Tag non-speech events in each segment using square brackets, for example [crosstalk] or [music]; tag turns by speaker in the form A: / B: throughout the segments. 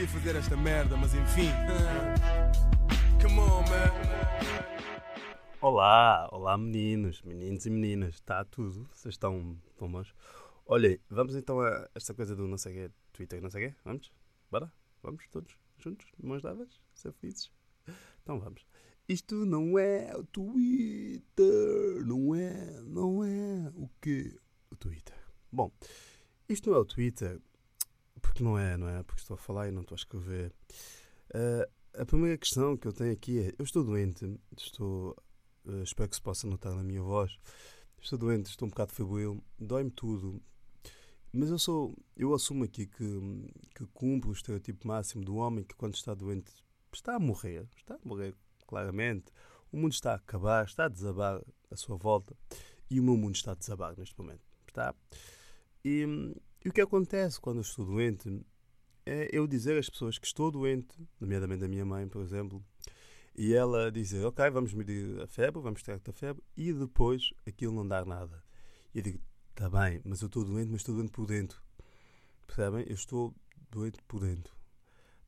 A: queria fazer esta merda, mas enfim. [laughs] Come on, man.
B: Olá, olá meninos, meninos e meninas, está tudo? Vocês estão, estão bons? Olhem, vamos então a esta coisa do não sei quê, Twitter, não sei quê, vamos? Bora? Vamos todos juntos, de mãos dadas, ser felizes? Então vamos. Isto não é o Twitter, não é, não é o quê? O Twitter. Bom, isto não é o Twitter, não é, não é? Porque estou a falar e não estou a escrever. Uh, a primeira questão que eu tenho aqui é: eu estou doente, estou Uh, espero que se possa notar na minha voz. Estou doente, estou um bocado febril, dói-me tudo. Mas eu sou, eu assumo aqui que, que cumpro o estereotipo máximo do homem que quando está doente está a morrer, está a morrer claramente. O mundo está a acabar, está a desabar à sua volta e o meu mundo está a desabar neste momento. Está? E, e o que acontece quando eu estou doente é eu dizer às pessoas que estou doente, nomeadamente a minha mãe, por exemplo, e ela dizer, ok, vamos medir a febre, vamos ter a febre, e depois aquilo não dar nada. E eu digo, está bem, mas eu estou doente, mas estou doente por dentro. Percebem? Eu estou doente por dentro.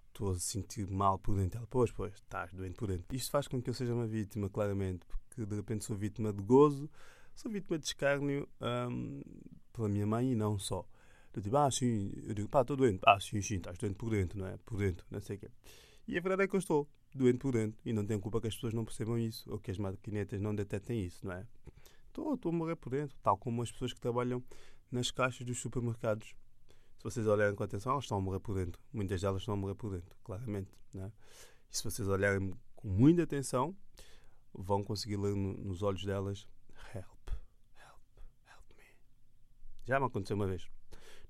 B: Estou a sentir mal por dentro. Ela, pois, pois, estás doente por dentro. Isto faz com que eu seja uma vítima, claramente, porque de repente sou vítima de gozo, sou vítima de escárnio hum, pela minha mãe e não só. Eu digo, ah, sim, eu digo, pá, estou doente. Ah, sim, sim, estás doente por dentro, não é? Por dentro, não sei o quê. E a verdade é que eu estou doente por dentro. E não tenho culpa que as pessoas não percebam isso, ou que as maquinetas não detectem isso, não é? Estou, estou a morrer por dentro, tal como as pessoas que trabalham nas caixas dos supermercados. Se vocês olharem com atenção, elas estão a morrer por dentro. Muitas delas estão a morrer por dentro, claramente. Não é? E se vocês olharem com muita atenção, vão conseguir ler no, nos olhos delas: Help, help, help me. Já me aconteceu uma vez,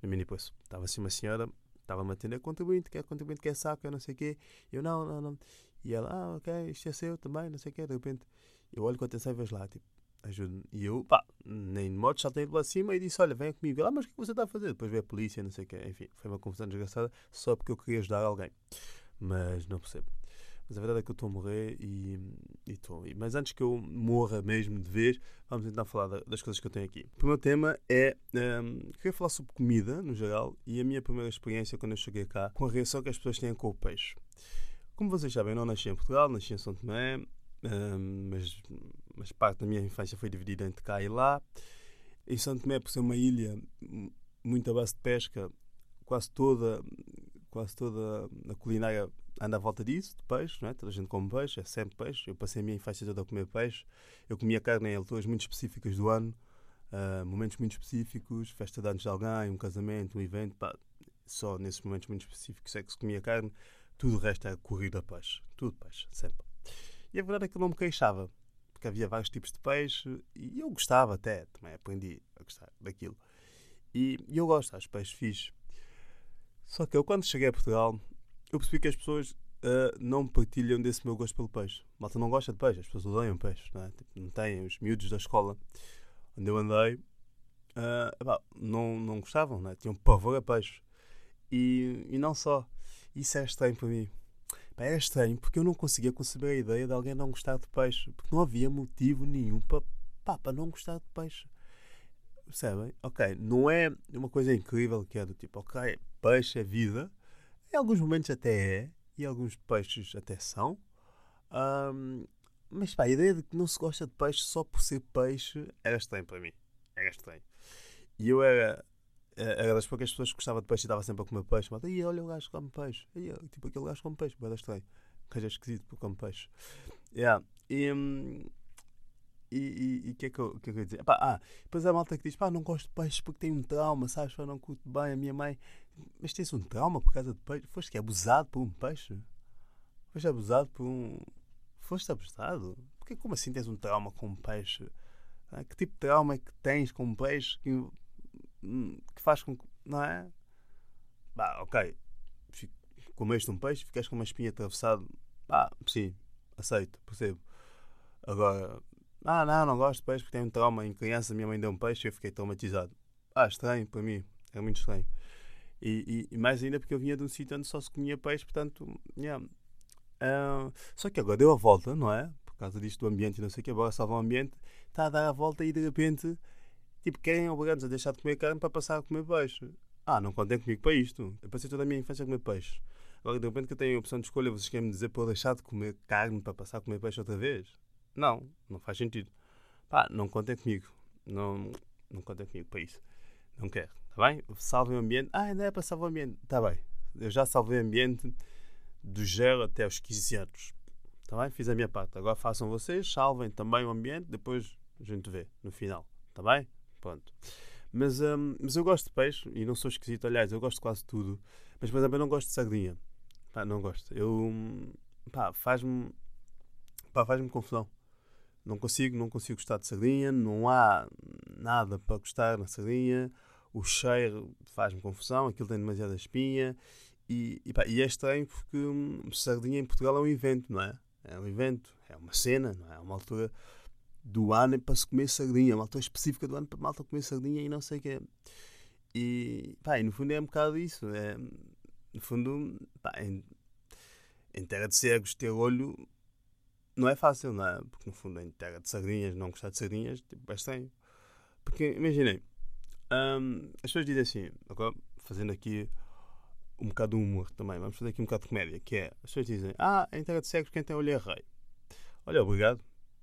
B: no mini poço. Estava assim uma senhora, estava-me a atender contribuinte, quer contribuinte, quer saco, eu não sei o quê. Eu não, não, não. E ela, ah, ok, isto é seu também, não sei o quê. De repente, eu olho com atenção e vejo lá, tipo, ajuda-me. E eu, pá, nem de modo, saltei lá cima e disse, olha, venha comigo. Ah, mas o que você está a fazer? Depois veio a polícia, não sei o quê. Enfim, foi uma confusão desgraçada só porque eu queria ajudar alguém. Mas não percebo. Mas a verdade é que eu estou a morrer e estou. Mas antes que eu morra mesmo de vez, vamos então falar das coisas que eu tenho aqui. O primeiro tema é. Um, queria falar sobre comida, no geral, e a minha primeira experiência quando eu cheguei cá, com a reação que as pessoas têm com o peixe. Como vocês sabem, não nasci em Portugal, nasci em São Tomé, um, mas, mas parte da minha infância foi dividida entre cá e lá. Em São Tomé, por ser uma ilha muito à base de pesca, quase toda, quase toda a culinária anda à volta disso, de peixe, não é? toda a gente come peixe, é sempre peixe. Eu passei a minha infância toda a comer peixe. Eu comia carne em alturas muito específicas do ano, uh, momentos muito específicos, festa de anos de alguém, um casamento, um evento, pá, só nesses momentos muito específicos é que se comia carne. Tudo o resto é corrida peixe. Tudo peixe, sempre. E a verdade é que eu não me queixava, porque havia vários tipos de peixe e eu gostava até, também aprendi a gostar daquilo. E, e eu gosto, acho peixe fixe. Só que eu, quando cheguei a Portugal, eu percebi que as pessoas uh, não partilham desse meu gosto pelo peixe. Malta não gosta de peixe, as pessoas odeiam peixe, não é? Tipo, não têm os miúdos da escola onde eu andei, uh, não, não gostavam, não é? tinham pavor a peixe. E, e não só. Isso é estranho para mim. Pá, é estranho porque eu não conseguia conceber a ideia de alguém não gostar de peixe. Porque não havia motivo nenhum para, pá, para não gostar de peixe. Percebem? Ok, não é uma coisa incrível que é do tipo, ok, peixe é vida. Em alguns momentos até é, e alguns peixes até são. Um, mas pá, a ideia de que não se gosta de peixe só por ser peixe era estranho para mim. Era estranho. E eu era eh, era das poucas pessoas que gostava de peixe e estava sempre a comer peixe. Mas aí, olha o gajo que come peixe. Aí, tipo, aquele gajo come peixe. Mas estranho. O gajo é esquisito porque come peixe. Yeah. E. Hum, e o que, é que, eu, que é que eu ia dizer? Epá, ah, depois a malta que diz: pá, não gosto de peixe porque tem um trauma, sabes? Pá, não curto bem a minha mãe. Mas tens um trauma por causa de peixe? Foste que abusado por um peixe? Foste abusado por um. Foste abusado? Porque como assim tens um trauma com um peixe? Ah, que tipo de trauma é que tens com um peixe que Hum, que faz com que. Não é? Bah, ok. Comeste um peixe, ficaste com uma espinha atravessada. Ah, sim, aceito, percebo. Agora, ah, não, não gosto de peixe porque tenho um trauma. Em criança, minha mãe deu um peixe e eu fiquei traumatizado. Ah, estranho para mim, é muito estranho. E, e, e, mais ainda porque eu vinha de um sítio onde só se comia peixe, portanto, yeah. Uh, só que agora deu a volta, não é? Por causa disto do ambiente não sei o que, agora salva o ambiente, está a dar a volta e de repente Tipo, querem obrigar-nos a deixar de comer carne para passar a comer peixe. Ah, não contem comigo para isto. Eu passei toda a minha infância a comer peixe. Agora, de repente que eu tenho a opção de escolha, vocês querem me dizer para eu deixar de comer carne para passar a comer peixe outra vez? Não, não faz sentido. Pá, não contem comigo. Não, não contem comigo para isso. Não quero, está bem? Salvem o ambiente. Ah, ainda é para salvar o ambiente. Está bem. Eu já salvei o ambiente do zero até aos 15 anos. Está bem? Fiz a minha parte. Agora façam vocês, salvem também o ambiente, depois a gente vê no final. Está bem? Pronto. Mas, hum, mas eu gosto de peixe e não sou esquisito. Aliás, eu gosto de quase tudo. Mas, por exemplo, eu não gosto de sardinha. Pá, não gosto. Eu. Pá, faz-me. Pá, faz-me confusão. Não consigo, não consigo gostar de sardinha. Não há nada para gostar na sardinha. O cheiro faz-me confusão. Aquilo tem demasiada espinha. E, e, pá, e é estranho porque hum, sardinha em Portugal é um evento, não é? É um evento, é uma cena, não é? É uma altura do ano para se comer sardinha, uma altura específica do ano para malta comer sardinha e não sei o quê. E, pá, e no fundo é um bocado isso. É, no fundo, pá, em, em terra de cegos ter olho não é fácil, não é? Porque no fundo em terra de sardinhas, não gostar de sardinhas, tipo, é estranho. Porque, imaginei, hum, as pessoas dizem assim, fazendo aqui um bocado de humor também, vamos fazer aqui um bocado de comédia, que é, as pessoas dizem, ah, em terra de cegos quem tem olho é rei. Olha, obrigado.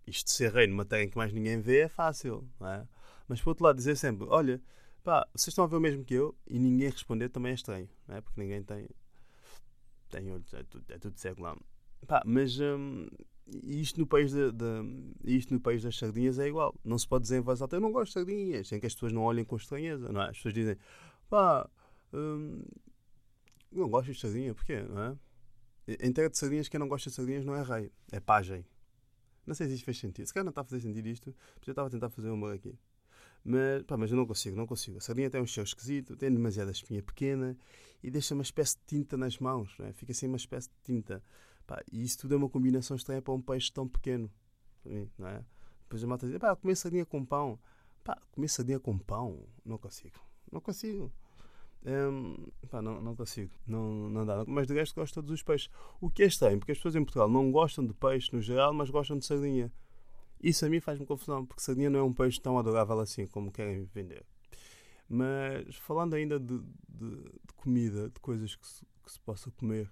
B: Isto de ser rei numa terra em que mais ninguém vê é fácil, não é? Mas por outro lado, dizer sempre, olha, pá, vocês estão a ver o mesmo que eu e ninguém responder também é estranho, não é? Porque ninguém tem, tem olhos, é tudo, é tudo cego lá. Pá, mas isto, no país de, de, isto no país das sardinhas é igual. Não se pode alta, eu não gosto de sardinhas, sem que as pessoas não olhem com estranheza, não é? As pessoas dizem, pá, hum, não gosto de sardinha, porquê, não é? Em terra de sardinhas, quem não gosta de sardinhas não é rei, é pajem. Não sei se isto fez sentido. Se calhar não está a fazer sentido isto, porque eu estava a tentar fazer humor aqui. Mas, pá, mas eu não consigo, não consigo. A sardinha tem um cheiro esquisito, tem demasiada espinha pequena e deixa uma espécie de tinta nas mãos, é? fica assim uma espécie de tinta. Pá, e isso tudo é uma combinação estranha para um peixe tão pequeno. Não é? Depois a malta diz: pá, comer sardinha com pão. Pá, comer sardinha com pão? Não consigo. Não consigo. Hum, pá, não, não consigo, não, não dá. Mas de resto gosto de todos os peixes. O que é estranho, porque as pessoas em Portugal não gostam de peixe no geral, mas gostam de sardinha. Isso a mim faz-me confusão, porque sardinha não é um peixe tão adorável assim como querem vender. Mas falando ainda de, de, de comida, de coisas que se, que se possa comer,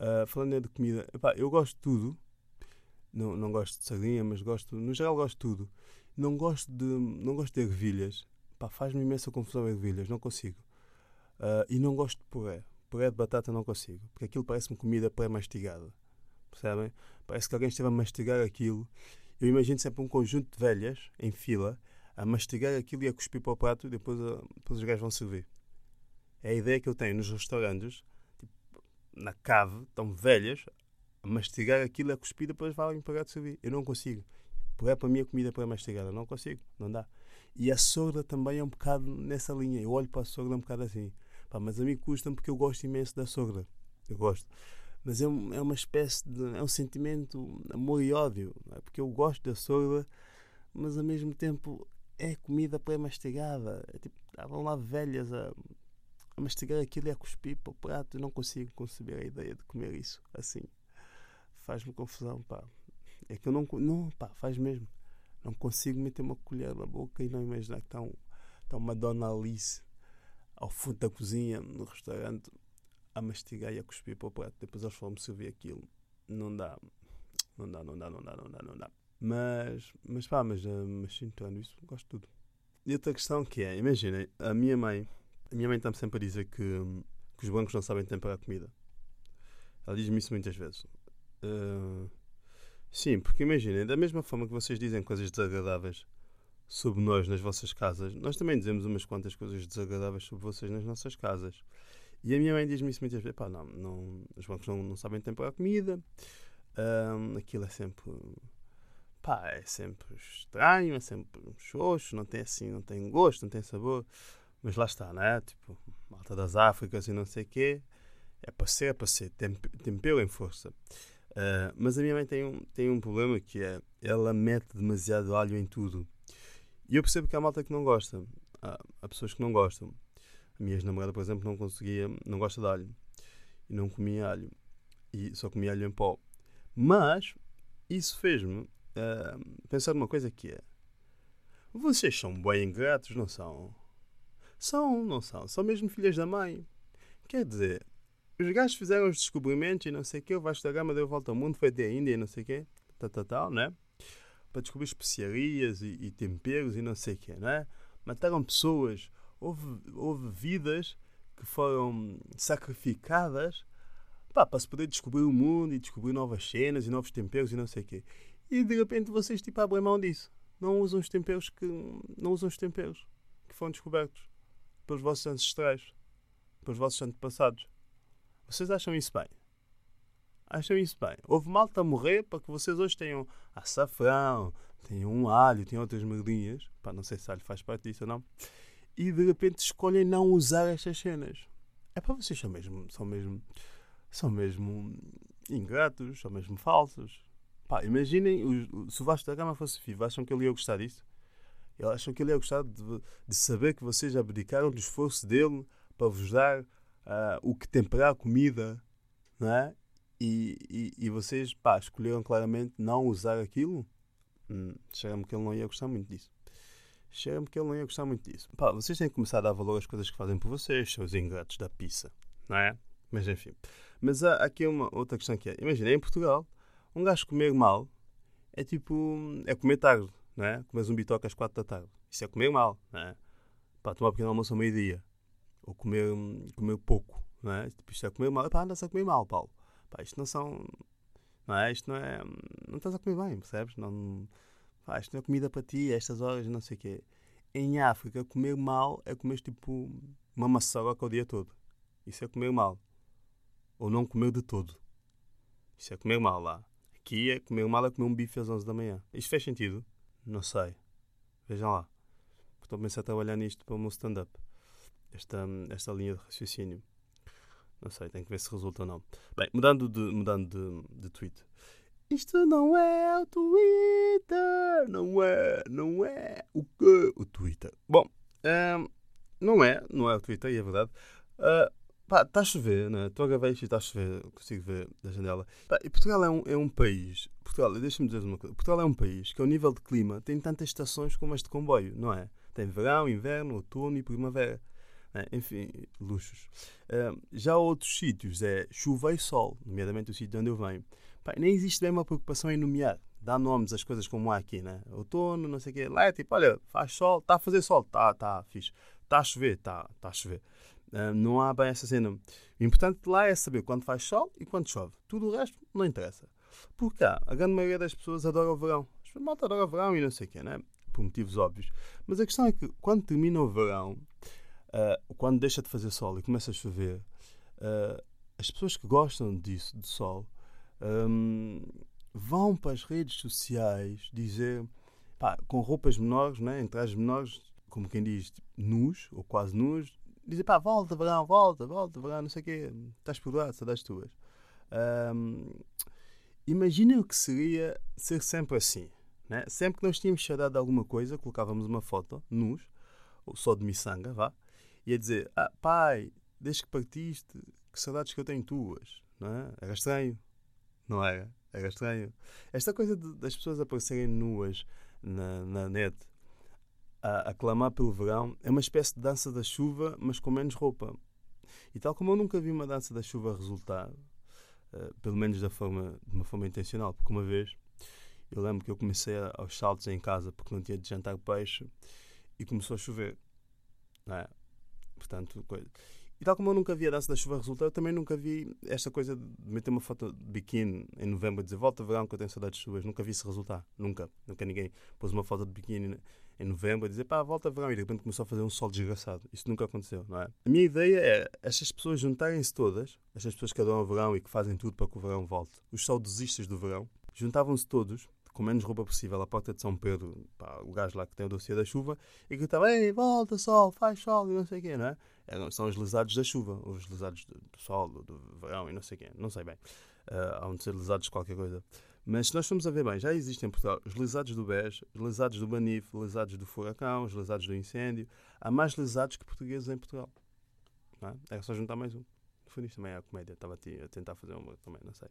B: uh, falando ainda de comida, epá, eu gosto de tudo. Não, não gosto de sardinha, mas gosto, no geral gosto de tudo. Não gosto de, não gosto de ervilhas. Faz-me imensa confusão ervilhas, não consigo. Uh, e não gosto de puré. Puré de batata não consigo, porque aquilo parece-me comida pré-mastigada. Percebem? Parece que alguém esteve a mastigar aquilo. Eu imagino sempre um conjunto de velhas em fila a mastigar aquilo e a cuspir para o prato e depois, a, depois os gajos vão servir. É a ideia que eu tenho nos restaurantes, na cave, estão velhas a mastigar aquilo a cuspir depois vão pagar de servir. Eu não consigo. Puré para mim é comida pré-mastigada. Não consigo. Não dá. E a sogra também é um bocado nessa linha. Eu olho para a sogra um bocado assim. Pá, mas a mim custa-me porque eu gosto imenso da sogra. Eu gosto. Mas é, é uma espécie de. É um sentimento amor e ódio. É? Porque eu gosto da sogra, mas ao mesmo tempo é comida pré-mastigada. É tipo, estavam lá velhas a, a mastigar aquilo e a cuspir para o prato. Eu não consigo conceber a ideia de comer isso assim. Faz-me confusão, pá. É que eu não. Não, pá, faz mesmo. Não consigo meter uma colher na boca e não imaginar que está, um, está uma Dona Alice ao fundo da cozinha, no restaurante, a mastigar e a cuspir para o prato. Depois eles foram-me servir aquilo. Não dá. Não dá, não dá, não dá, não dá, não dá. Mas, mas pá, mas, uh, mas sim, isso, gosto de tudo. E outra questão que é, imaginem, a minha mãe, a minha mãe está-me sempre a dizer que, que os bancos não sabem temperar comida. Ela diz-me isso muitas vezes. Uh, sim, porque imaginem, da mesma forma que vocês dizem coisas desagradáveis sobre nós nas vossas casas, nós também dizemos umas quantas coisas desagradáveis sobre vocês nas nossas casas. E a minha mãe diz-me isso muitas vezes: pá, não, não, os bancos não, não sabem temperar comida, um, aquilo é sempre. pá, é sempre estranho, é sempre xoxo, não tem assim, não tem gosto, não tem sabor. Mas lá está, não é? Tipo, malta das Áfricas e não sei o quê. É para ser, é para ser, tempero em força. Uh, mas a minha mãe tem um, tem um problema que é ela mete demasiado alho em tudo. E eu percebo que há malta que não gosta. Há, há pessoas que não gostam. A minha ex-namorada, por exemplo, não conseguia, não gosta de alho. E não comia alho. E só comia alho em pó. Mas isso fez-me uh, pensar numa coisa que é. Vocês são bem ingratos, não são? São, não são? São mesmo filhas da mãe. Quer dizer, os gajos fizeram os descobrimentos e não sei o quê, o Vasco da Gama deu a volta ao mundo, foi até a Índia e não sei o quê, tal, tal, tal, né? Para descobrir especiarias e, e temperos e não sei o quê, né? Mataram pessoas, houve, houve vidas que foram sacrificadas pá, para se poder descobrir o mundo e descobrir novas cenas e novos temperos e não sei o quê. E de repente vocês tipo abrem mão disso. Não usam os temperos que não usam os temperos que foram descobertos pelos vossos ancestrais, pelos vossos antepassados. Vocês acham isso bem? Acham isso bem? Houve malta a morrer para que vocês hoje tenham açafrão, tenham um alho, tenham outras merdinhas. Pá, não sei se alho faz parte disso ou não. E de repente escolhem não usar estas cenas. É para vocês são mesmo, são mesmo, são mesmo ingratos, são mesmo falsos. Pá, imaginem se o Vasco da Gama fosse vivo, acham que ele ia gostar disso? Acham que ele ia gostar de, de saber que vocês abdicaram do esforço dele para vos dar uh, o que temperar a comida, não é? E, e, e, vocês pá, escolheram claramente não usar aquilo? Hum, Cheira-me que ele não ia gostar muito disso. Cheira-me que ele não ia gostar muito disso. Pá, vocês têm que começar a dar valor às coisas que fazem por vocês, seus ingratos da pizza, não é? Mas enfim. Mas há aqui uma outra questão que é: imagina, em Portugal, um gajo comer mal é tipo. é comer tarde, não é? Um bitoque às quatro da tarde. Isso é comer mal, não é? Pá, tomar um pequeno almoço ao meio-dia ou comer, comer pouco, não é? Tipo, isto é comer mal. Pá, andas a comer mal, Paulo. Pá, isto não são. Não é? Isto não é. Não estás a comer bem, percebes? Não, pá, isto não é comida para ti, a estas horas, não sei o quê. Em África, comer mal é comer tipo uma maçaroca o dia todo. Isso é comer mal. Ou não comer de todo. Isso é comer mal lá. Aqui é comer mal é comer um bife às 11 da manhã. Isto faz sentido? Não sei. Vejam lá. Estou a pensar a trabalhar nisto para o meu stand-up esta, esta linha de raciocínio. Não sei, tem que ver se resulta ou não. Bem, mudando de, mudando de, de tweet. Isto não é o Twitter, não é, não é o que? O Twitter. Bom, um, não é, não é o Twitter, é verdade. Uh, pá, está a chover, né? Estou a gravar isto e está a chover, consigo ver da janela. Pá, e Portugal é um, é um país, Portugal, deixa-me dizer uma coisa, Portugal é um país que ao nível de clima tem tantas estações como este comboio, não é? Tem verão, inverno, outono e primavera. Né? enfim, luxos. Uh, já outros sítios é chuva e sol, nomeadamente o sítio de onde eu venho. Pá, nem existe bem uma preocupação em nomear, dar nomes às coisas como há aqui, né? Outono, não sei o quê. Lá é tipo, olha, faz sol, está a fazer sol, está, está, fixe. Está a chover, está, está a chover. Uh, não há bem essa cena. O importante lá é saber quando faz sol e quando chove. Tudo o resto não interessa. Por cá, a grande maioria das pessoas adora o verão. As malta adora o verão e não sei o quê, né? Por motivos óbvios. Mas a questão é que quando termina o verão, uh, quando deixa de fazer sol e começa a chover, uh, as pessoas que gostam disso, de sol, um, vão para as redes sociais dizer, pá, com roupas menores, né, em trajes menores, como quem diz, nus, ou quase nus, dizer, pá, volta, verão, volta, volta, verão, não sei o quê, estás perdoado, das tuas. Um, Imaginem o que seria ser sempre assim. Né? Sempre que nós tínhamos saudade de alguma coisa, colocávamos uma foto, nus, ou só de miçanga, vá, e a dizer: ah, pai, desde que partiste, que saudades que eu tenho tuas. Não é? Era estranho, não era? Era estranho. Esta coisa de, das pessoas aparecerem nuas na, na net a, clamar pelo verão é uma espécie de dança da chuva, mas com menos roupa. E tal como eu nunca vi uma dança da chuva resultar, uh, pelo menos da forma, de uma forma intencional, porque uma vez eu lembro que eu comecei a, aos saltos em casa porque não tinha de jantar peixe e começou a chover. Não é? Portanto, coisa. E tal como eu nunca vi a dança da chuva resultar, eu também nunca vi esta coisa de meter uma foto de biquíni em novembro e dizer volta verão que eu tenho saudades de chuvas. Nunca vi isso resultar. Nunca. Nunca ninguém pôs uma foto de biquíni em novembro e dizer pá, volta verão e de repente começou a fazer um sol desgraçado. Isso nunca aconteceu, não é? A minha ideia é estas pessoas juntarem-se todas, estas pessoas que adoram o verão e que fazem tudo para que o verão volte, os saudosistas do verão, juntavam-se todos com menos roupa possível à porta de São Pedro, pá, o gajo lá que tem o dossiê da chuva, e gritava: Ei, volta sol, faz sol e não sei o quê, não é? São os lesados da chuva, os lesados do, sol, do, do, verão e não sei o quê, não sei bem. Uh, há de ser lesados de qualquer coisa. Mas se nós formos a ver bem, já existem em Portugal os lesados do BES, os lesados do Banif, os lesados do furacão, os lesados do incêndio. Há mais lesados que portugueses em Portugal. Não é? é só juntar mais um. No fundo, isto também é a comédia. Estava a tentar fazer uma também, não sei.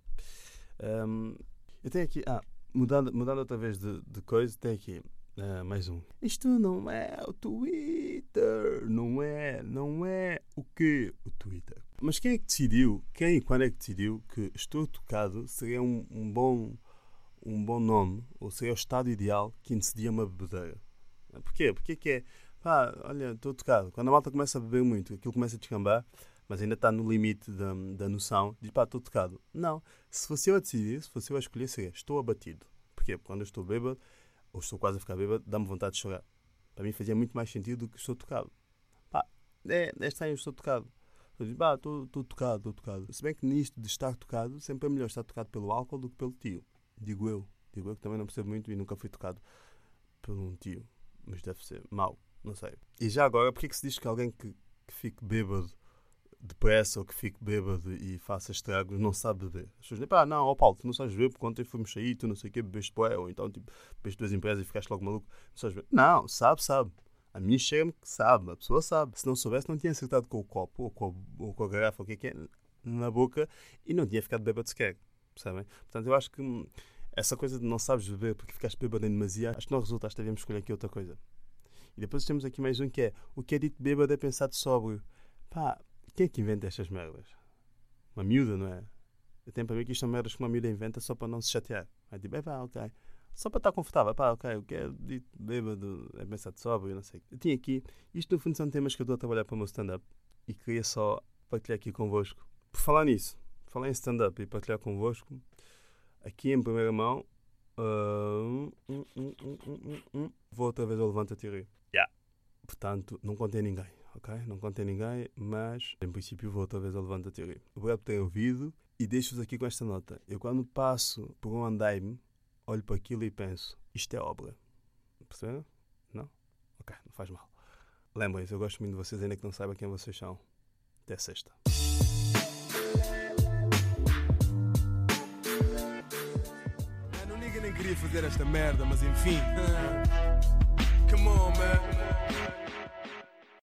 B: Um, eu tenho aqui. Ah, mudando, mudando outra vez de, de coisa, tem aqui uh, mais um. Isto não é o Twitter, não é, não é o que o Twitter. mas quem é que decidiu, quem e quando é que decidiu que Estou Tocado seria um, um bom, um bom nome, ou seria o estado ideal que antecedia uma bebedeira? Porquê? Porque que é, pá, olha, estou tocado. Quando a malta começa a beber muito, aquilo começa a descambar, mas ainda está no limite da, da noção, diz pá, estou tocado. Não, se fosse eu a decidir, se fosse eu a escolher, seria estou abatido. Porquê? Porque quando eu estou bêbado, ou estou quase a ficar bêbado, dá-me vontade de chorar. Para mim fazia muito mais sentido do que estou tocado. Pá, é, é estranho, estou tocado. Eu digo, pá, estou tocado, estou tocado. Se bem que nisto de estar tocado, sempre é melhor estar tocado pelo álcool do que pelo tio. Digo eu. Digo eu que também não percebo muito e nunca fui tocado por um tio. Mas deve ser mau, não sei. E já agora, porquê que se diz que alguém que, que fique bêbado depressa ou que fique bêbado e faça estragos não sabe beber? As pessoas dizem, pá, não, ó Paulo, tu não sabes beber porque ontem fomos sair, tu não sei o quê, bebeste poé, ou então tipo, bebeste duas empresas e ficaste logo maluco. Não sabes beber. Não, sabe, sabe. A mim chega-me que sabe, a pessoa sabe. Se não soubesse, não tinha acertado com o copo ou com a, ou com a garrafa, o que é que é, na boca e não tinha ficado bêbado sequer. Percebem? Portanto, eu acho que hum, essa coisa de não sabes beber porque ficaste bêbado em demasia, acho que não resulta, acho que devemos escolher aqui outra coisa. E depois temos aqui mais um que é o que é dito bêbado é pensado sóbrio. Pá, quem é que inventa estas merdas? Uma miúda, não é? Eu tenho para mim que isto são merdas que uma miúda inventa só para não se chatear. É tipo, é pá, ok. Só para estar confortável. Pá, ok, o que é dito bêbado é pensado sóbrio, não sei. Eu tinha aqui, isto no fundo são temas que eu estou a trabalhar para o meu stand-up e queria só partilhar aqui convosco. Por falar nisso, falar em stand-up e partilhar convosco, aqui em primeira mão, uh, um, um, um, vou outra vez ao Levanta Teoria. Yeah. Portanto, não contei ninguém, ok? Não contei ninguém, mas em princípio vou outra vez ao Levanta Teoria. Obrigado por terem ouvido e deixo-vos aqui com esta nota. Eu quando passo por um andaime, olho para aquilo e penso: isto é obra. Perceberam? Não? Ok, não faz mal. Lembrem-se, eu gosto muito de vocês, ainda que não saiba quem vocês são. Até sexta.
A: Nigga nem queria fazer esta merda, mas enfim. [laughs] Come on, man.